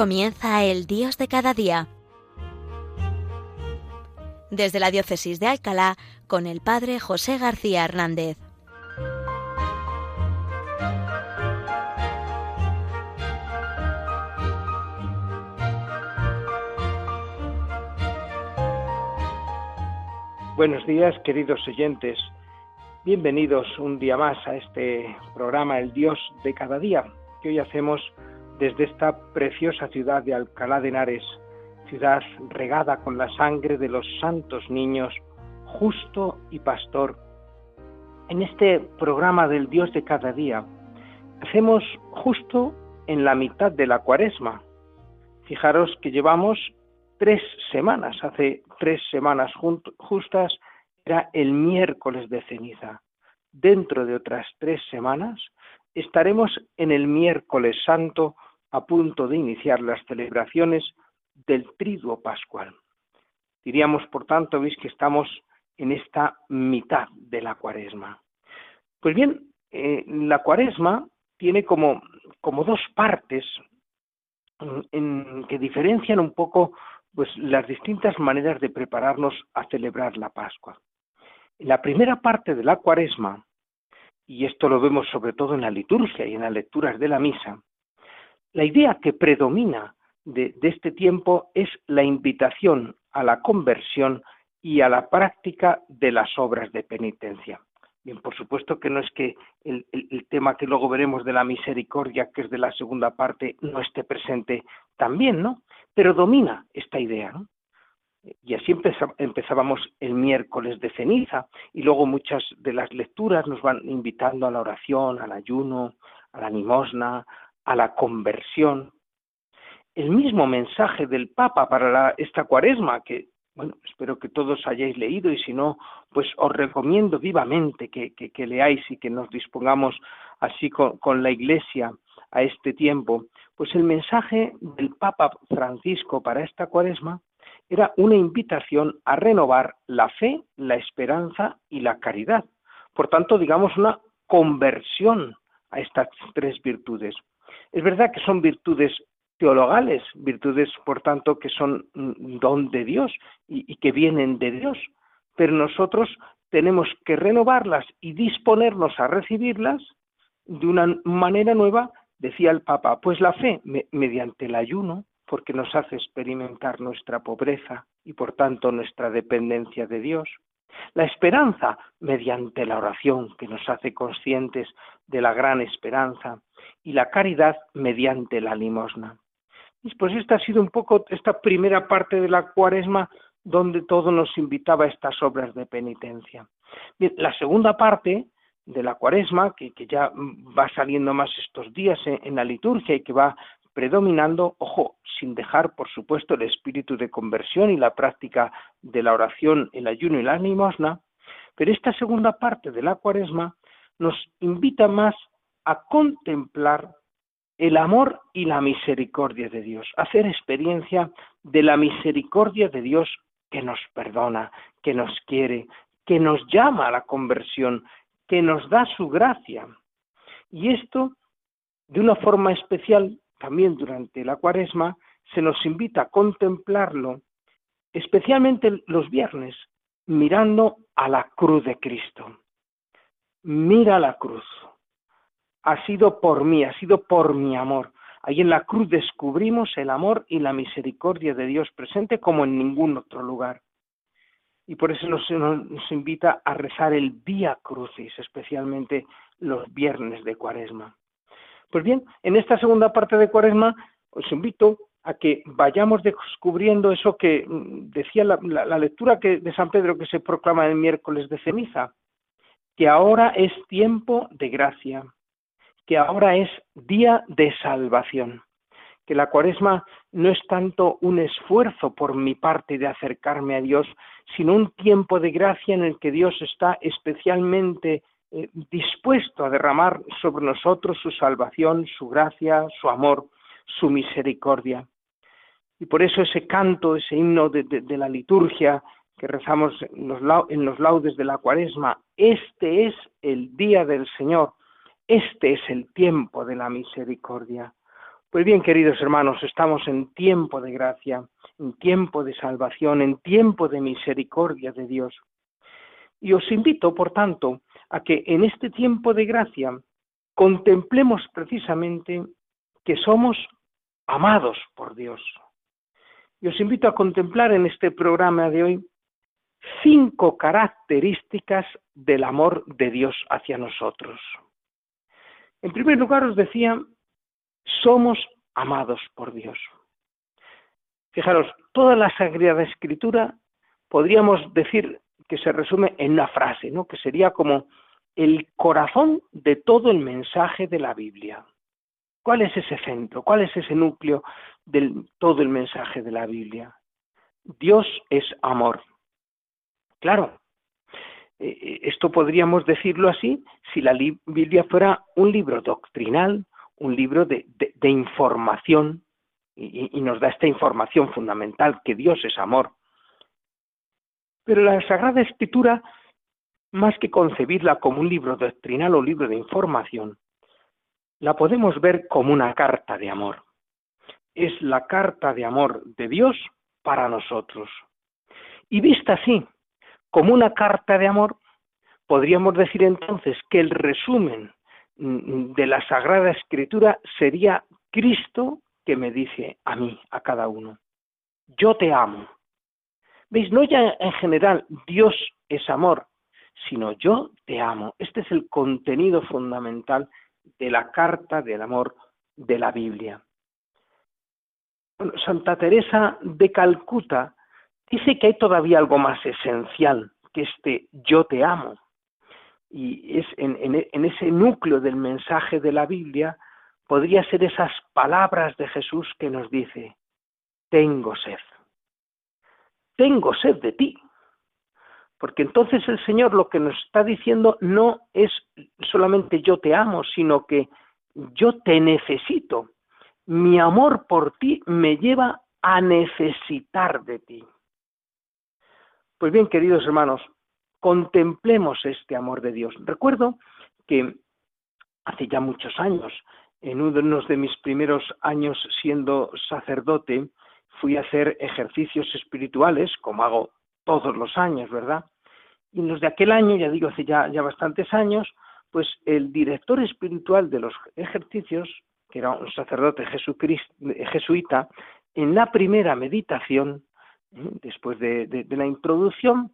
Comienza el Dios de cada día. Desde la Diócesis de Alcalá, con el Padre José García Hernández. Buenos días, queridos oyentes. Bienvenidos un día más a este programa El Dios de cada día, que hoy hacemos desde esta preciosa ciudad de Alcalá de Henares, ciudad regada con la sangre de los santos niños, justo y pastor. En este programa del Dios de cada día, hacemos justo en la mitad de la cuaresma. Fijaros que llevamos tres semanas, hace tres semanas justas, era el miércoles de ceniza. Dentro de otras tres semanas estaremos en el miércoles santo a punto de iniciar las celebraciones del triduo pascual. Diríamos, por tanto, veis que estamos en esta mitad de la cuaresma. Pues bien, eh, la cuaresma tiene como, como dos partes mm, en, que diferencian un poco pues, las distintas maneras de prepararnos a celebrar la Pascua. En la primera parte de la cuaresma, y esto lo vemos sobre todo en la liturgia y en las lecturas de la misa, la idea que predomina de, este tiempo es la invitación a la conversión y a la práctica de las obras de penitencia. Bien, por supuesto que no es que el, tema que luego veremos de la misericordia, que es de la segunda parte, no esté presente también, ¿no? Pero domina esta idea, ¿no? Y así empezábamos el miércoles de ceniza y luego muchas de las lecturas nos van invitando a la oración, al ayuno, a la limosna, a la conversión. El mismo mensaje del Papa para esta cuaresma, que bueno, espero que todos hayáis leído y si no, pues os recomiendo vivamente que, leáis y que nos dispongamos así con la Iglesia a este tiempo, pues el mensaje del Papa Francisco para esta cuaresma era una invitación a renovar la fe, la esperanza y la caridad. Por tanto, digamos, una conversión a estas tres virtudes. Es verdad que son virtudes teologales, virtudes, por tanto, que son don de Dios y, que vienen de Dios, pero nosotros tenemos que renovarlas y disponernos a recibirlas de una manera nueva, decía el Papa, pues la fe mediante el ayuno, porque nos hace experimentar nuestra pobreza y por tanto nuestra dependencia de Dios. La esperanza mediante la oración, que nos hace conscientes de la gran esperanza y la caridad mediante la limosna. Pues esta ha sido un poco esta primera parte de la cuaresma donde todo nos invitaba a estas obras de penitencia. Bien, la segunda parte de la cuaresma, que, ya va saliendo más estos días en, la liturgia y que va predominando, ojo, sin dejar, por supuesto, el espíritu de conversión y la práctica de la oración, el ayuno y la limosna, pero esta segunda parte de la cuaresma nos invita más a contemplar el amor y la misericordia de Dios, hacer experiencia de la misericordia de Dios que nos perdona, que nos quiere, que nos llama a la conversión, que nos da su gracia. Y esto, de una forma especial, también durante la cuaresma, se nos invita a contemplarlo, especialmente los viernes, mirando a la cruz de Cristo. Mira la cruz, ha sido por mí, ha sido por mi amor. Ahí en la cruz descubrimos el amor y la misericordia de Dios presente como en ningún otro lugar. Y por eso nos, nos invita a rezar el Día Crucis, especialmente los viernes de Cuaresma. Pues bien, en esta segunda parte de Cuaresma os invito a que vayamos descubriendo eso que mm, decía la, la, lectura que, de San Pedro que se proclama el miércoles de ceniza, que ahora es tiempo de gracia, que ahora es día de salvación, que la cuaresma no es tanto un esfuerzo por mi parte de acercarme a Dios, sino un tiempo de gracia en el que Dios está especialmente eh, dispuesto a derramar sobre nosotros su salvación, su gracia, su amor, su misericordia. Y por eso ese canto, ese himno de, la liturgia que rezamos en los laudes de la cuaresma, este es el día del Señor, este es el tiempo de la misericordia. Pues bien, queridos hermanos, estamos en tiempo de gracia, en tiempo de salvación, en tiempo de misericordia de Dios. Y os invito, por tanto, a que en este tiempo de gracia contemplemos precisamente que somos amados por Dios. Y os invito a contemplar en este programa de hoy cinco características del amor de Dios hacia nosotros. En primer lugar os decía somos amados por Dios. Fijaros, toda la Sagrada Escritura podríamos decir que se resume en una frase, ¿no? que sería como el corazón de todo el mensaje de la Biblia. ¿Cuál es ese centro? ¿Cuál es ese núcleo de todo el mensaje de la Biblia? Dios es amor. Claro, esto podríamos decirlo así si la Biblia fuera un libro doctrinal, un libro de, información y, nos da esta información fundamental, que Dios es amor. Pero la Sagrada Escritura, más que concebirla como un libro doctrinal o libro de información, la podemos ver como una carta de amor. Es la carta de amor de Dios para nosotros. Y vista así, como una carta de amor, podríamos decir entonces que el resumen Mm, de la Sagrada Escritura sería Cristo que me dice a mí, a cada uno, yo te amo. ¿Veis? No ya en general Dios es amor, sino yo te amo. Este es el contenido fundamental de la carta del amor de la Biblia. Santa Teresa de Calcuta dice que hay todavía algo más esencial que este yo te amo y es en, ese núcleo del mensaje de la Biblia podría ser esas palabras de Jesús que nos dice, tengo sed, tengo sed de ti. Porque entonces el Señor lo que nos está diciendo no es solamente yo te amo, sino que yo te necesito. Mi amor por ti me lleva a necesitar de ti. Pues bien, queridos hermanos, contemplemos este amor de Dios. Recuerdo que hace ya muchos años, en uno de mis primeros años siendo sacerdote, fui a hacer ejercicios espirituales, como hago todos los años, ¿verdad? Y en los de aquel año, ya digo, hace ya, ya bastantes años, pues el director espiritual de los ejercicios, que era un sacerdote jesuita, en la primera meditación. Después de la introducción,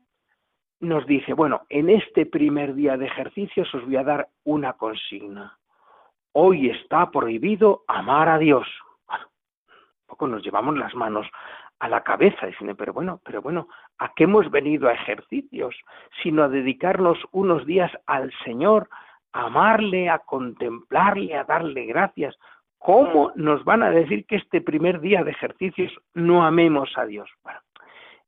nos dice, bueno, en este primer día de ejercicios os voy a dar una consigna. Hoy está prohibido amar a Dios. Bueno, poco nos llevamos las manos a la cabeza diciendo, pero bueno, pero bueno, ¿a qué hemos venido a ejercicios? Sino a dedicarnos unos días al Señor, a amarle, a contemplarle, a darle gracias. ¿Cómo nos van a decir que este primer día de ejercicios no amemos a Dios? Bueno,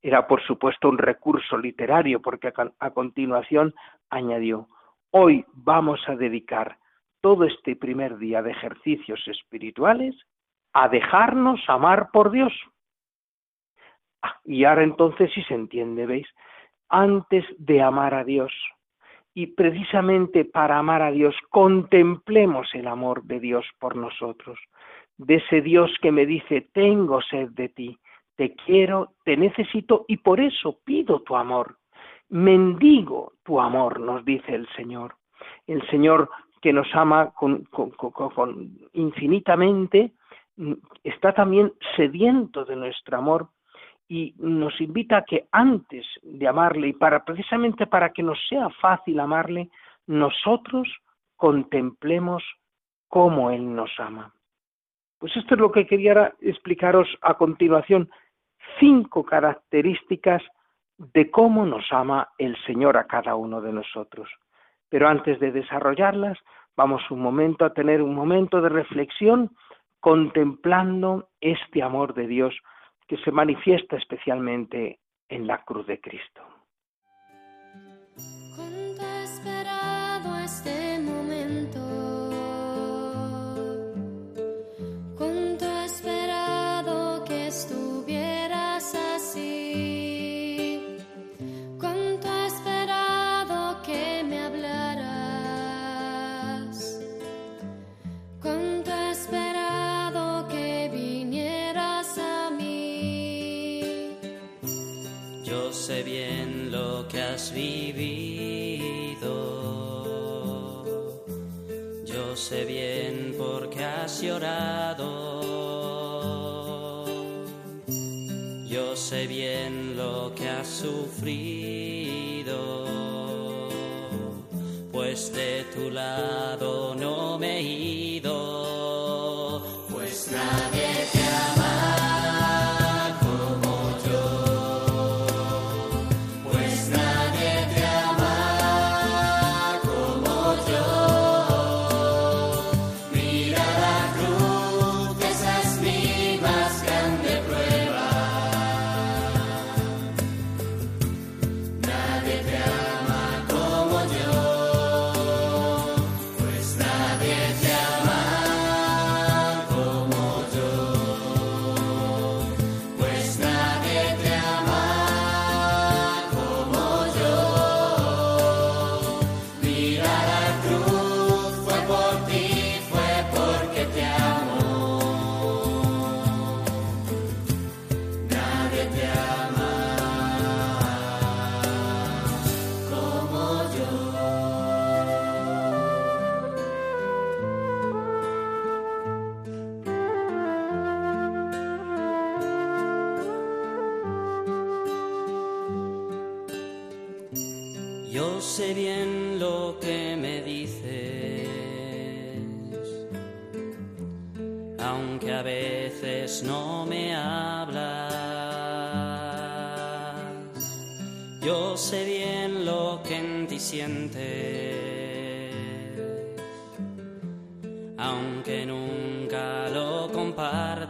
era, por supuesto, un recurso literario, porque a, continuación añadió, hoy vamos a dedicar todo este primer día de ejercicios espirituales a dejarnos amar por Dios. Ah, y ahora entonces si se entiende, ¿veis? Antes de amar a Dios, y precisamente para amar a Dios, contemplemos el amor de Dios por nosotros, de ese Dios que me dice, tengo sed de ti, te quiero, te necesito y por eso pido tu amor. Mendigo tu amor, nos dice el Señor. El Señor que nos ama con, infinitamente, mm, está también sediento de nuestro amor y nos invita a que antes de amarle y para precisamente para que nos sea fácil amarle, nosotros contemplemos cómo Él nos ama. Pues esto es lo que quería explicaros a continuación cinco características de cómo nos ama el Señor a cada uno de nosotros. Pero antes de desarrollarlas, vamos un momento a tener un momento de reflexión contemplando este amor de Dios que se manifiesta especialmente en la cruz de Cristo. Sé bien por qué has llorado. Yo sé bien lo que has sufrido. Pues de tu lado no me he yo sé bien lo que en ti siente, aunque nunca lo comparto.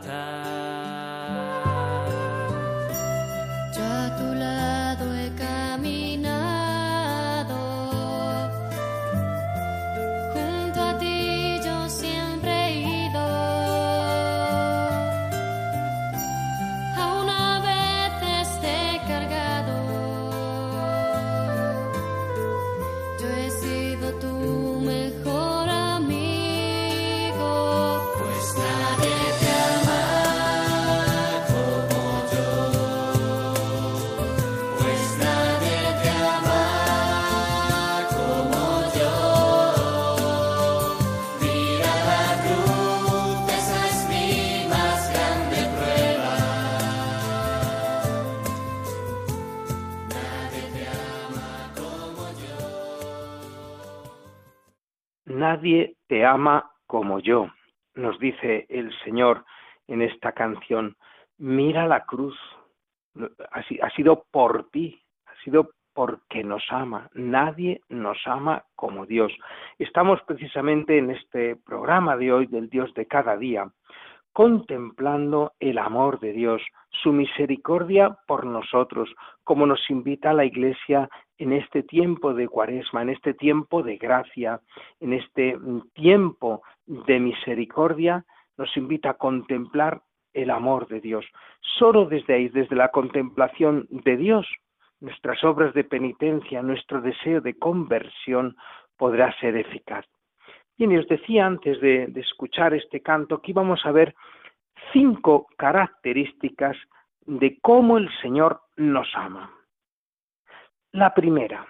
Nadie te ama como yo, nos dice el Señor en esta canción. Mira la cruz, ha sido por ti, ha sido porque nos ama. Nadie nos ama como Dios. Estamos precisamente en este programa de hoy del Dios de cada día, contemplando el amor de Dios, su misericordia por nosotros, como nos invita la Iglesia en este tiempo de cuaresma, en este tiempo de gracia, en este tiempo de misericordia, nos invita a contemplar el amor de Dios. Solo desde ahí, desde la contemplación de Dios, nuestras obras de penitencia, nuestro deseo de conversión podrá ser eficaz. Bien, os decía antes de escuchar este canto que íbamos a ver cinco características de cómo el Señor nos ama. La primera,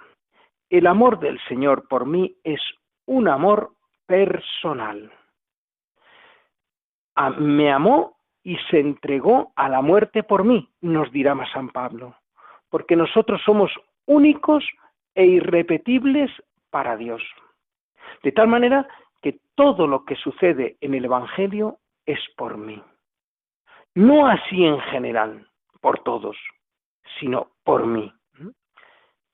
el amor del Señor por mí es un amor personal. me amó y se entregó a la muerte por mí, nos dirá más San Pablo, porque nosotros somos únicos e irrepetibles para Dios. De tal manera que todo lo que sucede en el Evangelio es por mí. No así en general, por todos, sino por mí.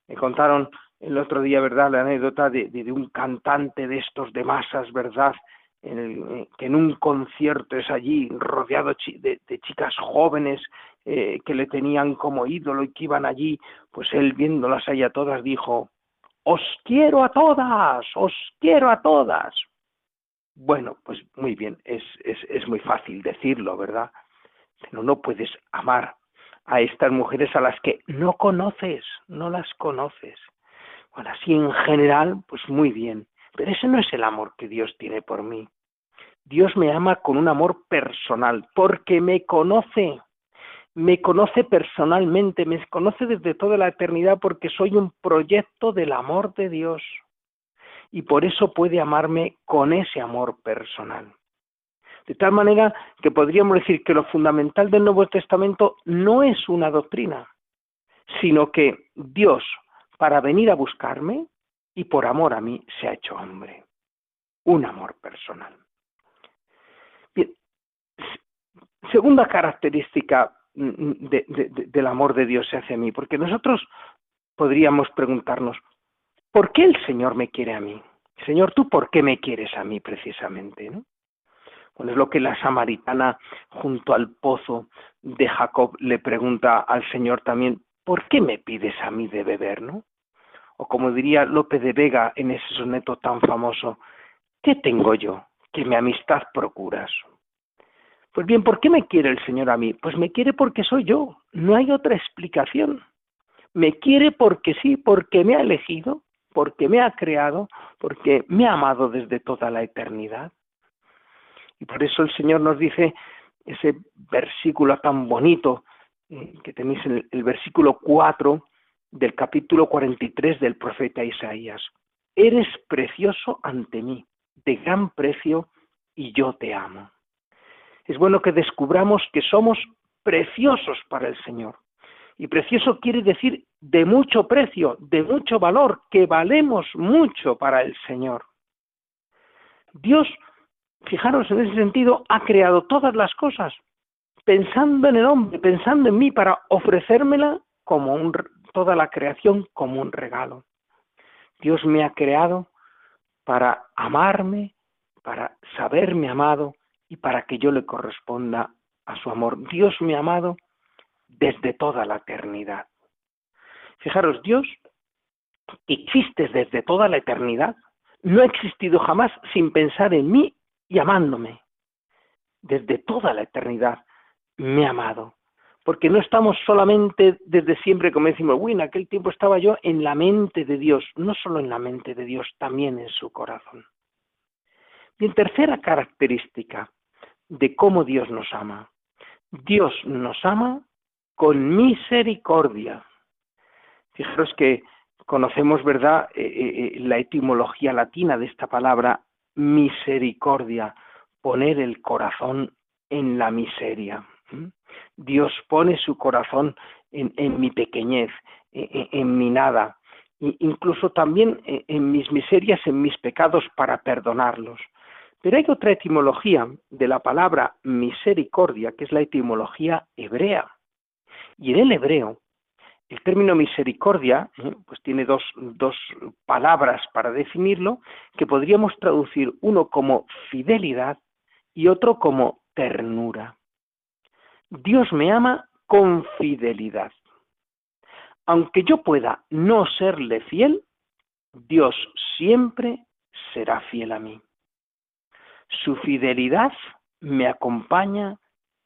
Me contaron el otro día, ¿verdad?, la anécdota de, un cantante de estos de masas, ¿verdad?, eh, que en un concierto es allí rodeado de, chicas jóvenes eh, que le tenían como ídolo y que iban allí, pues él viéndolas ahí a todas dijo, os quiero a todas, os quiero a todas. Bueno, pues muy bien, es, es, es muy fácil decirlo, ¿verdad? Pero no puedes amar a estas mujeres a las que no conoces, no las conoces. Bueno, así en general, pues muy bien, pero ese no es el amor que Dios tiene por mí. Dios me ama con un amor personal, porque me conoce, me conoce personalmente, me conoce desde toda la eternidad porque soy un proyecto del amor de Dios. y por eso puede amarme con ese amor personal. De tal manera que podríamos decir que lo fundamental del Nuevo Testamento no es una doctrina, sino que Dios, para venir a buscarme y por amor a mí, se ha hecho hombre. Un amor personal. Bien. Segunda característica mm, del amor de Dios hacia mí, porque nosotros podríamos preguntarnos, ¿por qué el Señor me quiere a mí? Señor, ¿tú por qué me quieres a mí precisamente? ¿no? Bueno, es lo que la samaritana junto al pozo de Jacob le pregunta al Señor también, ¿por qué me pides a mí de beber, no? O como diría Lope de Vega en ese soneto tan famoso, ¿qué tengo yo que mi amistad procuras? Pues bien, ¿por qué me quiere el Señor a mí? Pues me quiere porque soy yo, no hay otra explicación. Me quiere porque sí, porque me ha elegido, porque me ha creado, porque me ha amado desde toda la eternidad. Y por eso el Señor nos dice ese versículo tan bonito eh, que tenéis en el, versículo 4 del capítulo 43 del profeta Isaías. Eres precioso ante mí, de gran precio, y yo te amo. Es bueno que descubramos que somos preciosos para el Señor. Y precioso quiere decir de mucho precio, de mucho valor, que valemos mucho para el Señor. Dios fijaros en ese sentido, ha creado todas las cosas pensando en el hombre, pensando en mí para ofrecérmela como un, toda la creación como un regalo. Dios me ha creado para amarme, para saberme amado y para que yo le corresponda a su amor. Dios me ha amado desde toda la eternidad. Fijaros, Dios existe desde toda la eternidad, no ha existido jamás sin pensar en mí llamándome. Desde toda la eternidad me ha amado. Porque no estamos solamente desde siempre, como decimos, uy, en aquel tiempo estaba yo en la mente de Dios, no solo en la mente de Dios, también en su corazón. Y en tercera característica de cómo Dios nos ama. Dios nos ama con misericordia. Fijaros que conocemos, ¿verdad?, eh, eh, eh, la etimología latina de esta palabra misericordia, poner el corazón en la miseria. Dios pone su corazón en, mi pequeñez, en, mi nada, incluso también en mis miserias, en mis pecados para perdonarlos. Pero hay otra etimología de la palabra misericordia, que es la etimología hebrea. Y en el hebreo el término misericordia ¿eh? pues tiene dos, dos palabras para definirlo que podríamos traducir uno como fidelidad y otro como ternura. Dios me ama con fidelidad. Aunque yo pueda no serle fiel, Dios siempre será fiel a mí. Su fidelidad me acompaña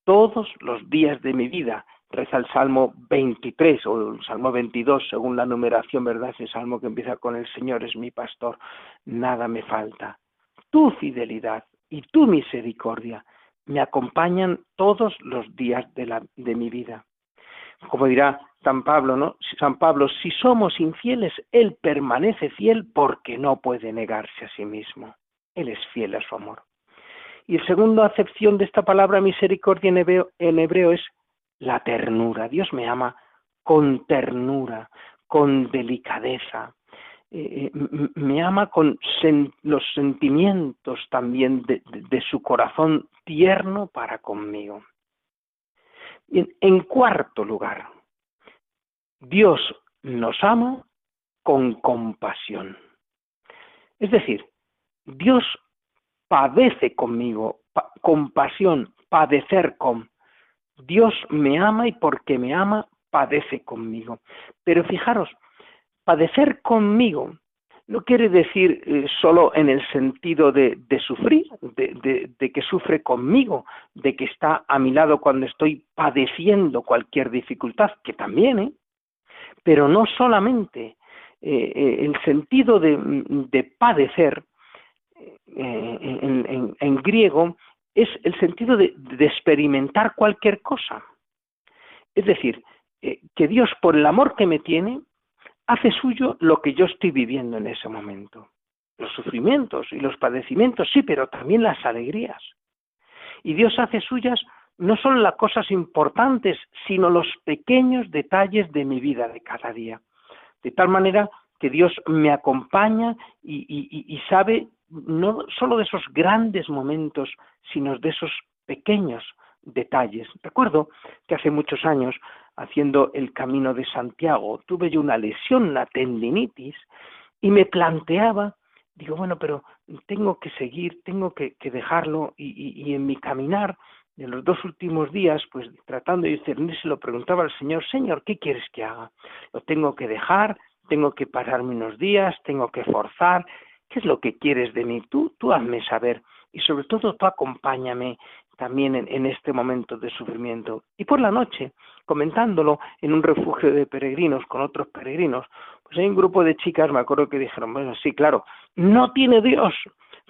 todos los días de mi vida, reza el Salmo 23 o el Salmo 22, según la numeración, ¿verdad? Ese salmo que empieza con el Señor es mi pastor, nada me falta. Tu fidelidad y tu misericordia me acompañan todos los días de, de mi vida. Como dirá San Pablo, ¿no? San Pablo, si somos infieles, Él permanece fiel porque no puede negarse a sí mismo. Él es fiel a su amor. Y la segunda acepción de esta palabra misericordia en hebreo, en hebreo es la ternura. Dios me ama con ternura, con delicadeza. Eh, eh, me ama con los sentimientos también de, su corazón tierno para conmigo. en cuarto lugar, Dios nos ama con compasión. Es decir, Dios padece conmigo, compasión, padecer con. Dios me ama y porque me ama padece conmigo. Pero fijaros, padecer conmigo no quiere decir eh, solo en el sentido de, sufrir, de, que sufre conmigo, de que está a mi lado cuando estoy padeciendo cualquier dificultad, que también, ¿eh? Pero no solamente eh, eh, el sentido de, padecer en, en griego es el sentido de, experimentar cualquier cosa. Es decir, eh, que Dios, por el amor que me tiene, hace suyo lo que yo estoy viviendo en ese momento. los sufrimientos y los padecimientos, sí, pero también las alegrías. Y Dios hace suyas no solo las cosas importantes, sino los pequeños detalles de mi vida de cada día. De tal manera que Dios me acompaña y, y sabe no solo de esos grandes momentos, sino de esos pequeños detalles. Recuerdo que hace muchos años, haciendo el camino de Santiago, tuve yo una lesión, una tendinitis, y me planteaba, digo, bueno, pero tengo que seguir, tengo que, dejarlo, y, en mi caminar de los dos últimos días, pues tratando de discernirse, lo preguntaba al Señor, Señor, ¿qué quieres que haga? ¿Lo tengo que dejar? ¿Tengo que pararme unos días? ¿Tengo que forzar? ¿Qué es lo que quieres de mí? Tú, tú hazme saber y sobre todo tú acompáñame también en, este momento de sufrimiento. Y por la noche, comentándolo en un refugio de peregrinos con otros peregrinos, pues hay un grupo de chicas, me acuerdo que dijeron, bueno, sí, claro, no tiene Dios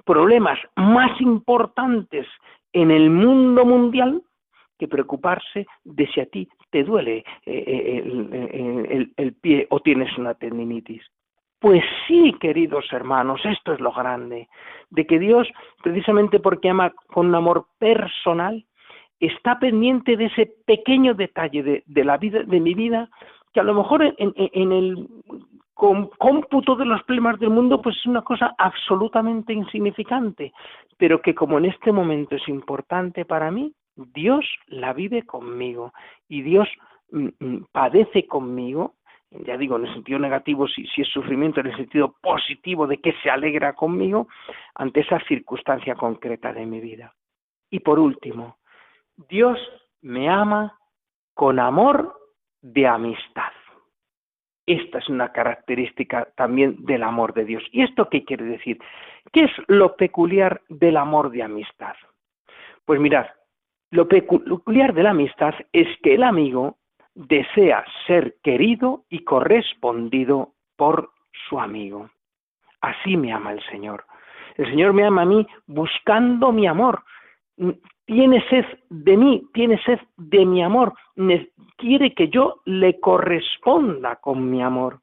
problemas más importantes en el mundo mundial que preocuparse de si a ti te duele eh, eh, el pie o tienes una tendinitis. Pues sí, queridos hermanos, esto es lo grande, de que Dios, precisamente porque ama con un amor personal, está pendiente de ese pequeño detalle de, la vida, de mi vida, que a lo mejor en, el cómputo de los problemas del mundo, pues es una cosa absolutamente insignificante, pero que como en este momento es importante para mí, Dios la vive conmigo y Dios mm, mm, padece conmigo ya digo, en el sentido negativo, si, es sufrimiento, en el sentido positivo de que se alegra conmigo ante esa circunstancia concreta de mi vida. Y por último, Dios me ama con amor de amistad. Esta es una característica también del amor de Dios. ¿Y esto qué quiere decir? ¿Qué es lo peculiar del amor de amistad? Pues mirad, lo peculiar de la amistad es que el amigo desea ser querido y correspondido por su amigo. Así me ama el Señor. El Señor me ama a mí buscando mi amor. Tiene sed de mí, tiene sed de mi amor. Quiere que yo le corresponda con mi amor.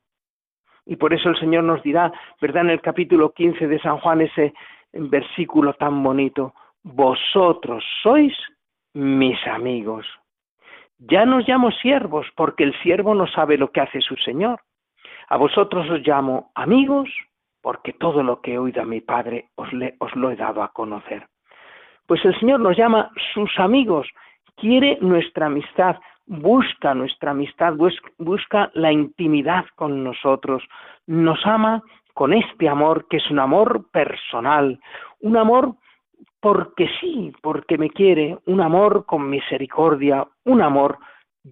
Y por eso el Señor nos dirá, ¿verdad? En el capítulo 15 de San Juan, ese versículo tan bonito, vosotros sois mis amigos. Ya nos llamo siervos, porque el siervo no sabe lo que hace su Señor. A vosotros os llamo amigos, porque todo lo que he oído a mi Padre os, os lo he dado a conocer. Pues el Señor nos llama sus amigos, quiere nuestra amistad, busca nuestra amistad, busca la intimidad con nosotros, nos ama con este amor que es un amor personal, un amor porque sí, porque me quiere, un amor con misericordia, un amor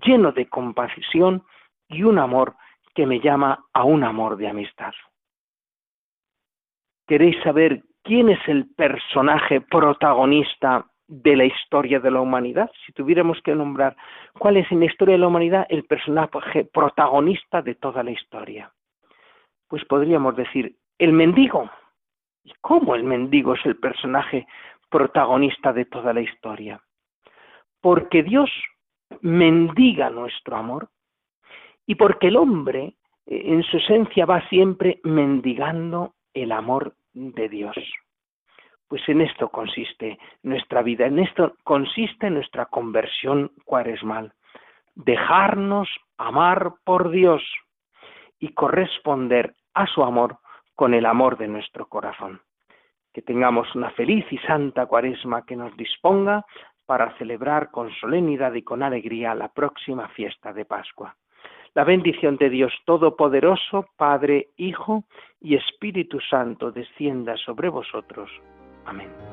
lleno de compasión y un amor que me llama a un amor de amistad. ¿Queréis saber quién es el personaje protagonista de la historia de la humanidad? Si tuviéramos que nombrar cuál es en la historia de la humanidad el personaje protagonista de toda la historia, pues podríamos decir el mendigo. ¿Y cómo el mendigo es el personaje protagonista de toda la historia. Porque Dios mendiga nuestro amor y porque el hombre eh, en su esencia va siempre mendigando el amor de Dios. Pues en esto consiste nuestra vida, en esto consiste nuestra conversión cuaresmal. Dejarnos amar por Dios y corresponder a su amor con el amor de nuestro corazón que tengamos una feliz y santa cuaresma que nos disponga para celebrar con solemnidad y con alegría la próxima fiesta de Pascua. La bendición de Dios Todopoderoso, Padre, Hijo y Espíritu Santo descienda sobre vosotros. Amén.